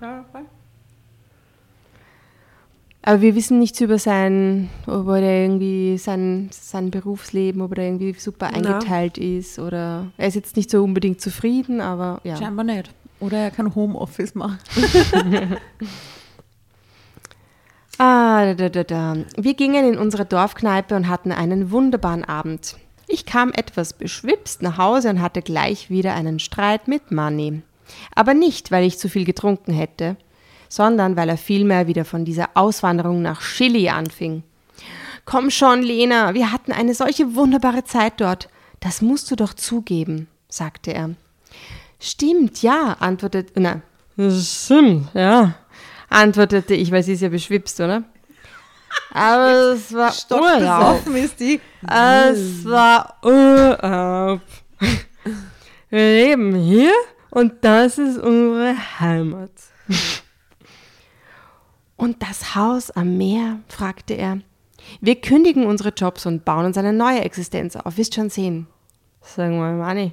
Aber wir wissen nichts über sein, ob er irgendwie sein, sein Berufsleben, ob er irgendwie super eingeteilt ist oder er ist jetzt nicht so unbedingt zufrieden, aber ja. Scheinbar nicht. Oder er kann Homeoffice machen. Ah, da, da, da, da. Wir gingen in unsere Dorfkneipe und hatten einen wunderbaren Abend. Ich kam etwas beschwipst nach Hause und hatte gleich wieder einen Streit mit Manni. Aber nicht, weil ich zu viel getrunken hätte, sondern weil er vielmehr wieder von dieser Auswanderung nach Chili anfing. Komm schon, Lena, wir hatten eine solche wunderbare Zeit dort. Das musst du doch zugeben, sagte er. Stimmt, ja, antwortete, na, stimmt, ja, antwortete ich, weil sie ist ja beschwipst, oder? Aber es war Urlaub. ist die. Es war Urlaub. Wir leben hier und das ist unsere Heimat. Und das Haus am Meer? fragte er. Wir kündigen unsere Jobs und bauen uns eine neue Existenz auf. Wirst schon sehen. Sagen wir, Manni,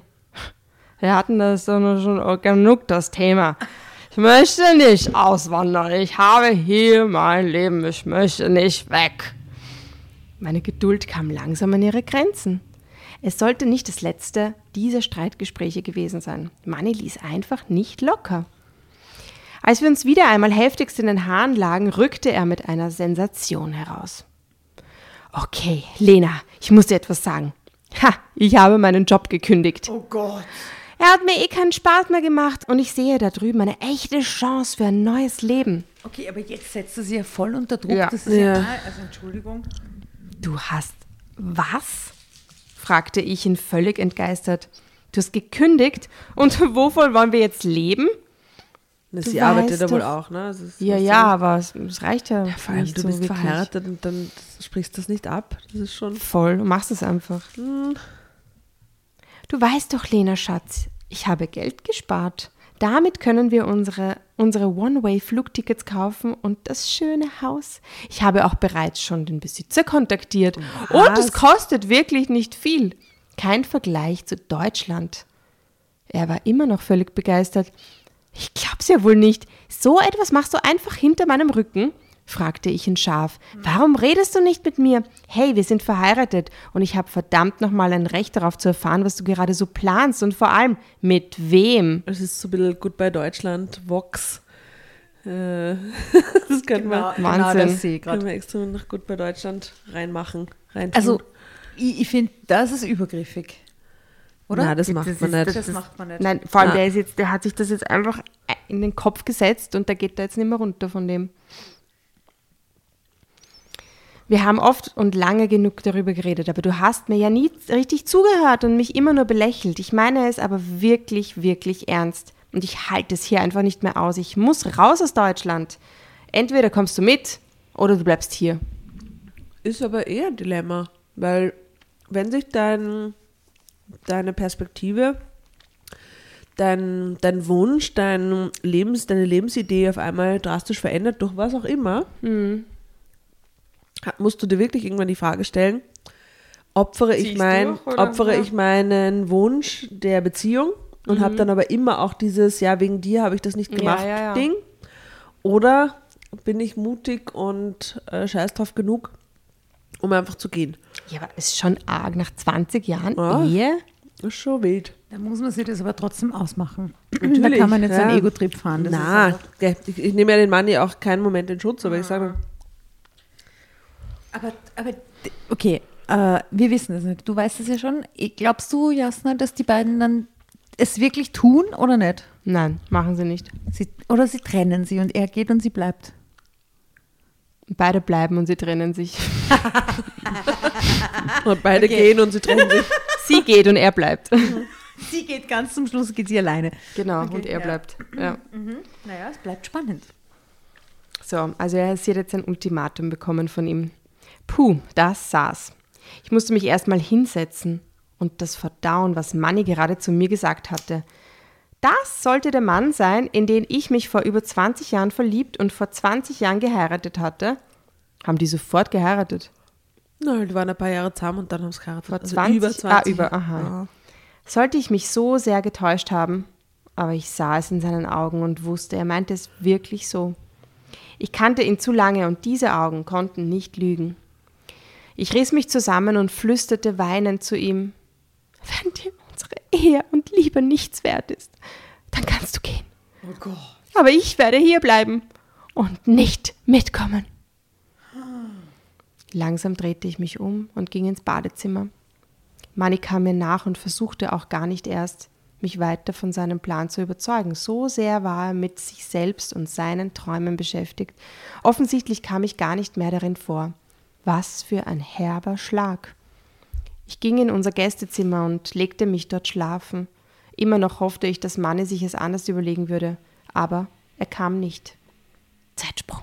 wir hatten das doch schon genug, das Thema. Ich möchte nicht auswandern. Ich habe hier mein Leben. Ich möchte nicht weg. Meine Geduld kam langsam an ihre Grenzen. Es sollte nicht das letzte dieser Streitgespräche gewesen sein. Manni ließ einfach nicht locker. Als wir uns wieder einmal heftigst in den Haaren lagen, rückte er mit einer Sensation heraus. Okay, Lena, ich muss dir etwas sagen. Ha, ich habe meinen Job gekündigt. Oh Gott. Er hat mir eh keinen Spaß mehr gemacht und ich sehe da drüben eine echte Chance für ein neues Leben. Okay, aber jetzt setzt du sie ja voll unter Druck. Ja. Das ist ja. Ja. also Entschuldigung. Du hast was? fragte ich ihn völlig entgeistert. Du hast gekündigt und wovon wollen wir jetzt leben? Na, Du sie arbeitet weißt ja wohl auch, ne? Also Ja, ja, aber es, es reicht ja, Vor allem, nicht du so bist wirklich. verheiratet und dann sprichst du das nicht ab. Das ist schon. Voll, du machst es einfach. Du weißt doch, Lena Schatz, ich habe Geld gespart. Damit können wir unsere, unsere One-Way-Flugtickets kaufen und das schöne Haus. Ich habe auch bereits schon den Besitzer kontaktiert. Und es kostet wirklich nicht viel. Kein Vergleich zu Deutschland. Er war immer noch völlig begeistert. Ich glaub's ja wohl nicht. So etwas machst du einfach hinter meinem Rücken? Fragte ich ihn scharf. Warum redest du nicht mit mir? Hey, wir sind verheiratet und ich habe verdammt nochmal ein Recht darauf zu erfahren, was du gerade so planst und vor allem mit wem. Es ist so ein bisschen Goodbye Deutschland, Vox. Äh, das könnten wir, Wahnsinn. Genau das sehe ich können gerade. wir extra nach Goodbye Deutschland reinmachen. Rein Also, ich, ich finde, das ist übergriffig. Oder? Nein, das macht man ist- nicht. Das macht man nicht. Nein, vor allem Ah. der ist jetzt, der hat sich das jetzt einfach in den Kopf gesetzt und der geht da jetzt nicht mehr runter von dem. Wir haben oft und lange genug darüber geredet, aber du hast mir ja nie richtig zugehört und mich immer nur belächelt. Ich meine es aber wirklich, wirklich ernst. Und ich halte es hier einfach nicht mehr aus. Ich muss raus aus Deutschland. Entweder kommst du mit oder du bleibst hier. Ist aber eher ein Dilemma, weil wenn sich dein, deine Perspektive, dein, dein Wunsch, dein Lebens, deine Lebensidee auf einmal drastisch verändert, durch was auch immer, musst du dir wirklich irgendwann die Frage stellen, opfere ich, mein, durch, opfere Ja. ich meinen Wunsch der Beziehung und habe dann aber immer auch dieses, ja, wegen dir habe ich das nicht Ja, gemacht, ja, ja. Ding. Oder bin ich mutig und äh, scheiß drauf genug, um einfach zu gehen. Ja, aber ist schon arg nach 20 Jahren Ja. Ehe. Das ist schon wild. Da muss man sich das aber trotzdem ausmachen. da Natürlich, kann man nicht so ja. einen Ego-Trip fahren. Na, ich, ich nehme ja den Mann ja auch keinen Moment in Schutz, aber ich sage, Aber, aber okay, äh, wir wissen es nicht. Du weißt es ja schon. Glaubst du, Jasna, dass die beiden dann es wirklich tun oder nicht? Nein, machen sie nicht. Sie, oder sie trennen sie und er geht und sie bleibt. Beide bleiben und sie trennen sich. und beide gehen und sie trennen sich. Sie geht und er bleibt. Sie geht ganz zum Schluss, geht sie alleine. Genau, Okay, und er ja. bleibt. Ja. Naja, es bleibt spannend. So, also er, sie hat jetzt ein Ultimatum bekommen von ihm. Puh, das saß. Ich musste mich erstmal hinsetzen und das verdauen, was Manni gerade zu mir gesagt hatte. Das sollte der Mann sein, in den ich mich vor über 20 Jahren verliebt und vor 20 Jahren geheiratet hatte. Haben die sofort geheiratet? Nein, die waren ein paar Jahre zusammen und dann haben sie geheiratet. Vor Also 20, über 20. Ah, über, aha. Sollte ich mich so sehr getäuscht haben, aber ich sah es in seinen Augen und wusste, er meinte es wirklich so. Ich kannte ihn zu lange und diese Augen konnten nicht lügen. Ich riss mich zusammen und flüsterte weinend zu ihm, wenn dir unsere Ehe und Liebe nichts wert ist, dann kannst du gehen. Oh Gott. Aber ich werde hier bleiben und nicht mitkommen. Langsam drehte ich mich um und ging ins Badezimmer. Manni kam mir nach und versuchte auch gar nicht erst, mich weiter von seinem Plan zu überzeugen. So sehr war er mit sich selbst und seinen Träumen beschäftigt. Offensichtlich kam ich gar nicht mehr darin vor. Was für ein herber Schlag. Ich ging in unser Gästezimmer und legte mich dort schlafen. Immer noch hoffte ich, dass Manni sich es anders überlegen würde, aber er kam nicht. Zeitsprung.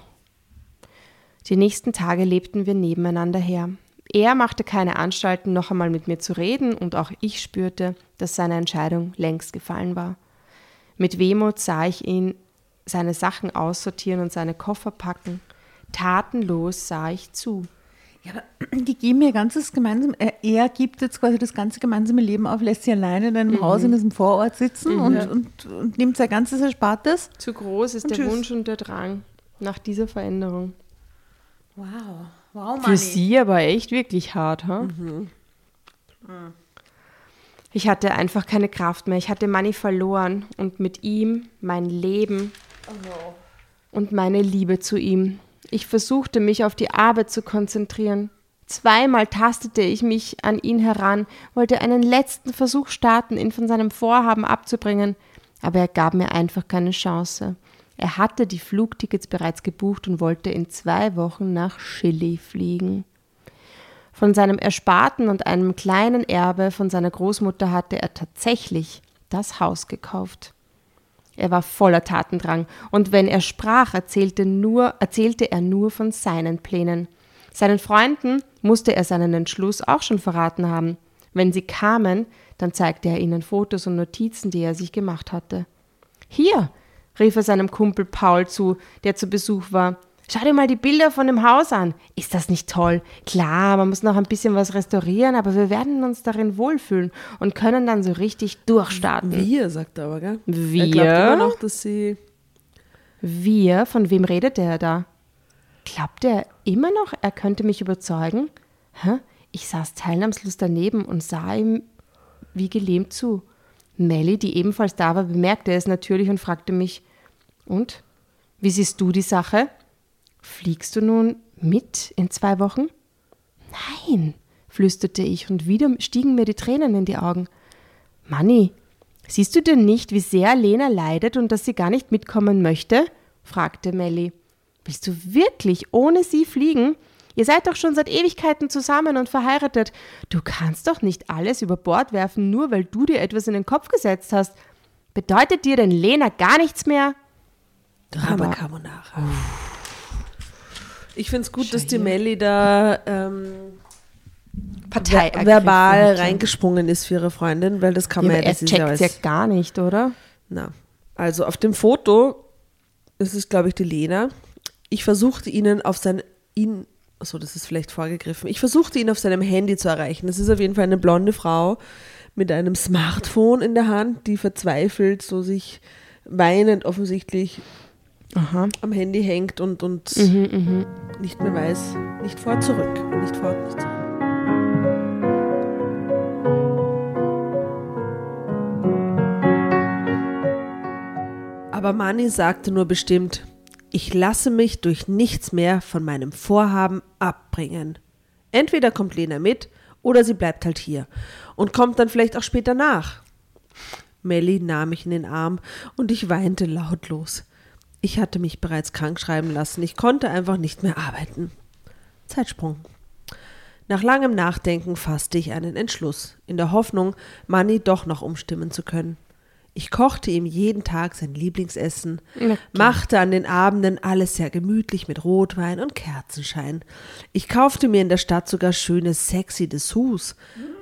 Die nächsten Tage lebten wir nebeneinander her. Er machte keine Anstalten, noch einmal mit mir zu reden, und auch ich spürte, dass seine Entscheidung längst gefallen war. Mit Wehmut sah ich ihn seine Sachen aussortieren und seine Koffer packen. Tatenlos sah ich zu. Ja, aber die geben ihr ganzes gemeinsam, er, er gibt jetzt quasi das ganze gemeinsame Leben auf, lässt sie alleine in einem Haus in diesem Vorort sitzen und, und, und nimmt sein ganzes Erspartes. Zu groß ist der tschüss. Wunsch und der Drang nach dieser Veränderung. Wow, wow, Für sie aber echt wirklich hart, ha? Ich hatte einfach keine Kraft mehr. Ich hatte Manni verloren und mit ihm mein Leben und meine Liebe zu ihm. Ich versuchte mich auf die Arbeit zu konzentrieren. Zweimal tastete ich mich an ihn heran, wollte einen letzten Versuch starten, ihn von seinem Vorhaben abzubringen, aber er gab mir einfach keine Chance. Er hatte die Flugtickets bereits gebucht und wollte in zwei Wochen nach Chili fliegen. Von seinem Ersparten und einem kleinen Erbe von seiner Großmutter hatte er tatsächlich das Haus gekauft. Er war voller Tatendrang, und wenn er sprach, erzählte, nur, erzählte er nur von seinen Plänen. Seinen Freunden musste er seinen Entschluss auch schon verraten haben. Wenn sie kamen, dann zeigte er ihnen Fotos und Notizen, die er sich gemacht hatte. Hier, rief er seinem Kumpel Paul zu, der zu Besuch war. Schau dir mal die Bilder von dem Haus an. Ist das nicht toll? Klar, man muss noch ein bisschen was restaurieren, aber wir werden uns darin wohlfühlen und können dann so richtig durchstarten. Wir, sagt er aber, gell? Wir? Er glaubt immer noch, dass sie. Wir? Von wem redet er da? Glaubt er immer noch, er könnte mich überzeugen? Hä? Ich saß teilnahmslos daneben und sah ihm wie gelähmt zu. Melly, die ebenfalls da war, bemerkte es natürlich und fragte mich: Und? Wie siehst du die Sache? Fliegst du nun mit in zwei Wochen? Nein, flüsterte ich und wieder stiegen mir die Tränen in die Augen. Manni, siehst du denn nicht, wie sehr Lena leidet und dass sie gar nicht mitkommen möchte? fragte Melly. Willst du wirklich ohne sie fliegen? Ihr seid doch schon seit Ewigkeiten zusammen und verheiratet. Du kannst doch nicht alles über Bord werfen, nur weil du dir etwas in den Kopf gesetzt hast. Bedeutet dir denn Lena gar nichts mehr? Drama Carbonara. Ich finde es gut, dass die Melli da ähm, Partei ver verbal reingesprungen ist für ihre Freundin, weil das kann Ja, man ja, das ist ja checkt alles, ja gar nicht, oder? Na, also auf dem Foto, das ist glaube ich die Lena, ich versuchte ihnen auf sein, ihn, achso, das ist vielleicht vorgegriffen, ich versuchte ihn auf seinem Handy zu erreichen. Das ist auf jeden Fall eine blonde Frau mit einem Smartphone in der Hand, die verzweifelt so sich weinend offensichtlich Aha. am Handy hängt und, und Mhm, nicht mehr weiß, nicht vor, zurück, nicht vor, nicht zurück. Aber Mani sagte nur bestimmt, ich lasse mich durch nichts mehr von meinem Vorhaben abbringen. Entweder kommt Lena mit oder sie bleibt halt hier und kommt dann vielleicht auch später nach. Melly nahm mich in den Arm und ich weinte lautlos. Ich hatte mich bereits krank schreiben lassen. Ich konnte einfach nicht mehr arbeiten. Zeitsprung. Nach langem Nachdenken fasste ich einen Entschluss, in der Hoffnung, Manni doch noch umstimmen zu können. Ich kochte ihm jeden Tag sein Lieblingsessen, machte an den Abenden alles sehr gemütlich mit Rotwein und Kerzenschein. Ich kaufte mir in der Stadt sogar schöne, sexy Dessous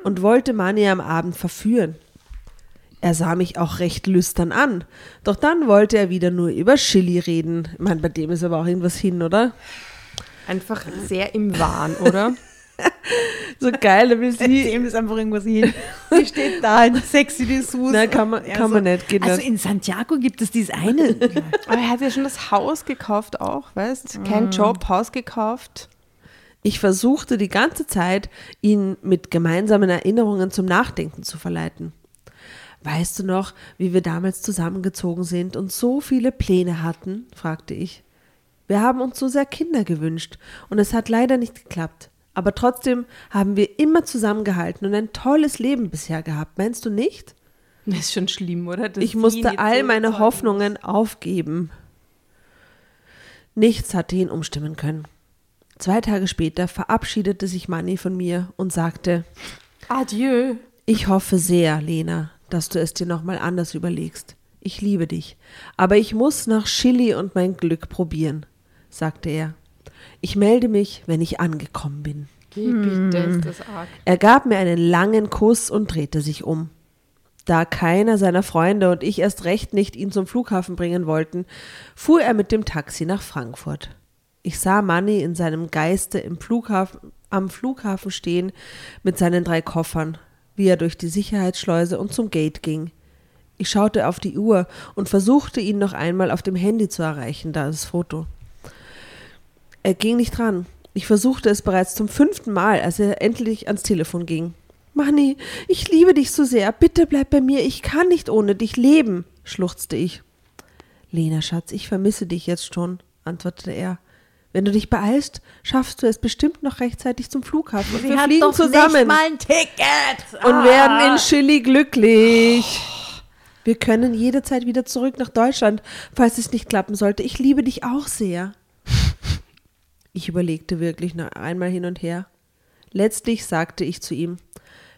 und wollte Manny am Abend verführen. Er sah mich auch recht lüstern an, doch dann wollte er wieder nur über Chili reden. Ich meine, bei dem ist aber auch irgendwas hin, oder? Einfach sehr im Wahn, oder? So geil, da will sie. Dem ist einfach irgendwas hin. Die steht da in sexy Dessous. Nein, kann man, kann man nicht, geht Also in Santiago gibt es dieses eine. Aber er hat ja schon das Haus gekauft auch, weißt? Kein Job, Haus gekauft. Ich versuchte die ganze Zeit, ihn mit gemeinsamen Erinnerungen zum Nachdenken zu verleiten. Weißt du noch, wie wir damals zusammengezogen sind und so viele Pläne hatten? fragte ich. Wir haben uns so sehr Kinder gewünscht und es hat leider nicht geklappt. Aber trotzdem haben wir immer zusammengehalten und ein tolles Leben bisher gehabt. Meinst du nicht? Das ist schon schlimm, oder? Dass Ich musste all meine Hoffnungen aufgeben. Nichts hatte ihn umstimmen können. Zwei Tage später verabschiedete sich Manni von mir und sagte. Adieu. ich hoffe sehr, Lena, dass du es dir nochmal anders überlegst. Ich liebe dich, aber ich muss nach Chili und mein Glück probieren, sagte er. Ich melde mich, wenn ich angekommen bin. Geh bitte, ist das arg. Er gab mir einen langen Kuss und drehte sich um. Da keiner seiner Freunde und ich erst recht nicht ihn zum Flughafen bringen wollten, fuhr er mit dem Taxi nach Frankfurt. Ich sah Manny in seinem Geiste im Flughafen, am Flughafen stehen mit seinen drei Koffern, wie er durch die Sicherheitsschleuse und zum Gate ging. Ich schaute auf die Uhr und versuchte ihn noch einmal auf dem Handy zu erreichen, da das Foto. Er ging nicht ran. Ich versuchte es bereits zum fünften Mal, als er endlich ans Telefon ging. Manni, ich liebe dich so sehr. Bitte bleib bei mir. Ich kann nicht ohne dich leben, schluchzte ich. Lena, Schatz, ich vermisse dich jetzt schon, antwortete er. Wenn du dich beeilst, schaffst du es bestimmt noch rechtzeitig zum Flughafen. Und wir hat fliegen doch zusammen nicht mal ein Ticket. und Ah. werden in Chili glücklich. Wir können jederzeit wieder zurück nach Deutschland, falls es nicht klappen sollte. Ich liebe dich auch sehr. Ich überlegte wirklich noch einmal hin und her. Letztlich sagte ich zu ihm,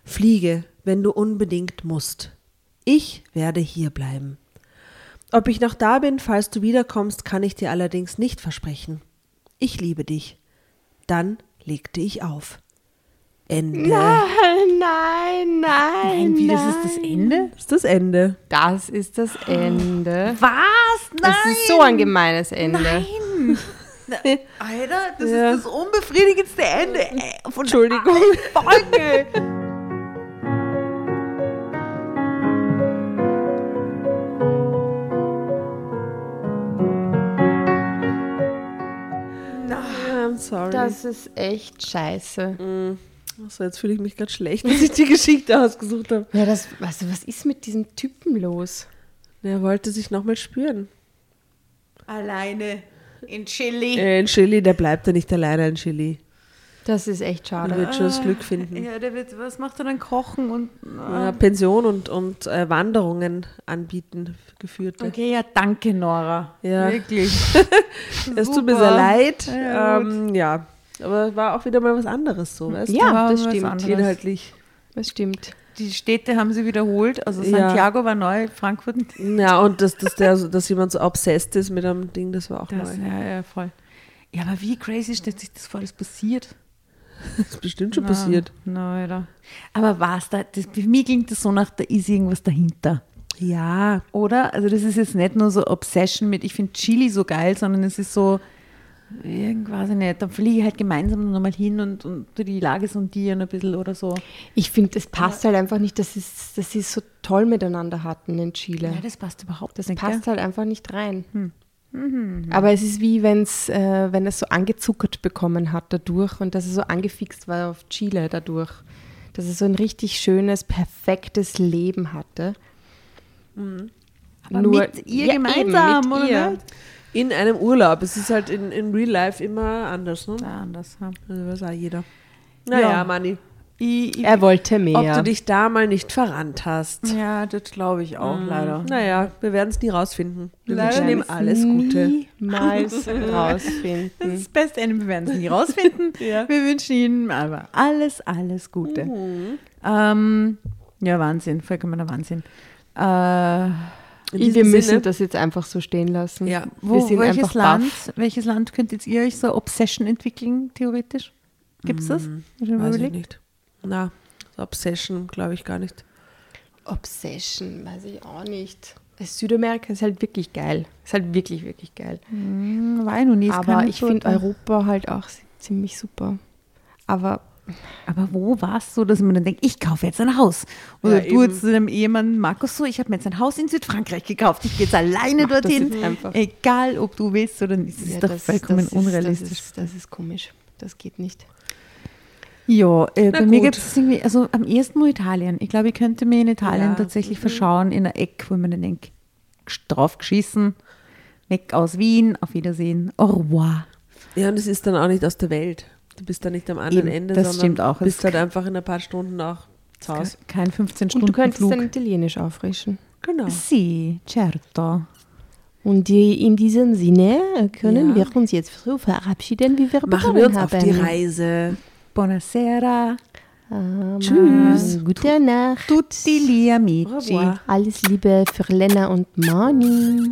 Fliege, wenn du unbedingt musst. Ich werde hier bleiben. Ob ich noch da bin, falls du wiederkommst, kann ich dir allerdings nicht versprechen. Ich liebe dich. Dann legte ich auf. Ende. Nein, nein, nein. Nein, wie, das ist das Ende? Das ist das Ende. Das ist das Ende. Was? Das ist so ein gemeines Ende. Nein. Alter, das Ja. ist das unbefriedigendste Ende äh, von Entschuldigung. Folge. sorry. Das ist echt scheiße. Achso, jetzt fühle ich mich gerade schlecht, dass ich die Geschichte ausgesucht habe. Ja, das, also was ist mit diesem Typen los? Er wollte sich nochmal spüren. Alleine in Chili. Äh, In Chili, der bleibt ja nicht alleine in Chili. Das ist echt Er schade. wird schon das Glück finden. Ja, der wird, was macht er dann? Kochen und. Ja, Pension und, und äh, Wanderungen anbieten, geführte. Okay, ja, danke, Nora. Ja. Wirklich. Es tut mir sehr leid. Ja, ähm, ja, aber war auch wieder mal was anderes so, weißt Ja, war das stimmt. anderes. du? Inhaltlich. Das stimmt. Die Städte haben sie wiederholt. Also Ja. Santiago war neu, Frankfurt. Ja, und dass, dass, der, dass jemand so obsessed ist mit einem Ding, das war auch Das, neu. ja, ja, voll. Ja, aber wie crazy stellt sich das vor, das passiert? Das ist bestimmt schon Na, passiert. Na, Alter. Aber was da? Das, für mich klingt das so nach, da ist irgendwas dahinter. Ja, Oder? Also das ist jetzt nicht nur so Obsession mit, ich finde Chili so geil, sondern es ist so, irgendwas nicht, dann fliege ich halt gemeinsam nochmal hin und, und die Lage sondieren ein bisschen oder so. Ich finde, es passt halt einfach nicht, dass, sie es so toll miteinander hatten in Chile. Ja, das passt überhaupt das nicht. passt gell? halt einfach nicht rein. Aber es ist wie wenn's, äh, wenn es so angezuckert bekommen hat dadurch und dass es so angefixt war auf Chile dadurch. Dass es so ein richtig schönes, perfektes Leben hatte. Aber mit ihr ja, gemeinsam, eben, mit oder ihr. in einem Urlaub. Es ist halt in, in Real Life immer anders, ne? Ja, anders. Ja. Also weiß auch jeder. Naja, Ja. Manni. Ich, ich, Er wollte Ob mehr. du dich da mal nicht verrannt hast. ja, das glaube ich auch, leider. Naja, wir werden es nie rausfinden. Wir Leider wünschen ihm alles Gute. Niemals Das rausfinden. ist das beste Ende, wir werden es nie rausfinden. Wir wünschen Ihnen aber alles, alles Gute. Ähm, ja, Wahnsinn, vollkommener Wahnsinn. Äh, wir müssen Sinne, das jetzt einfach so stehen lassen. Ja. wo, wir sind welches, einfach Land, baff. welches Land könntet ihr euch so Obsession entwickeln, theoretisch? Gibt es das? Mal weiß ich nicht. Na, Obsession glaube ich gar nicht. Obsession, weiß ich auch nicht. Südamerika ist halt wirklich geil. Ist halt wirklich, wirklich geil. Hm, War ich noch nie. ist Aber ich finde. Europa halt auch ziemlich super. Aber Aber wo war es so, dass man dann denkt, ich kaufe jetzt ein Haus? Oder Ja, du eben. zu deinem Ehemann Markus so, ich habe mir jetzt ein Haus in Südfrankreich gekauft. Ich gehe jetzt alleine das dorthin. Egal, ob du willst oder nicht. Das ja, ist doch vollkommen ist- unrealistisch. Das ist, das ist komisch. Das geht nicht. Ja, äh, bei Na mir gut. gibt es irgendwie, also am ersten Mal Italien. Ich glaube, ich könnte mir in Italien Ja. tatsächlich verschauen in einer Eck, wo man dann denkt, drauf geschissen, weg aus Wien, auf Wiedersehen, au revoir. Ja, und es ist dann auch nicht aus der Welt. Du bist da nicht am anderen Eben, Ende, das sondern stimmt auch. bist halt einfach in ein paar Stunden auch zu Hause. Kein 15 Und Stunden du könntest Flug. dann Italienisch auffrischen. Genau. Sì, certo. Und in diesem Sinne können Ja. wir uns jetzt so verabschieden, wie wir Machen begonnen wir uns haben. auf die Reise. Buonasera. Ähm, Tschüss. Gute Nacht. Tutti gli amici. Alles Liebe für Lena und Moni.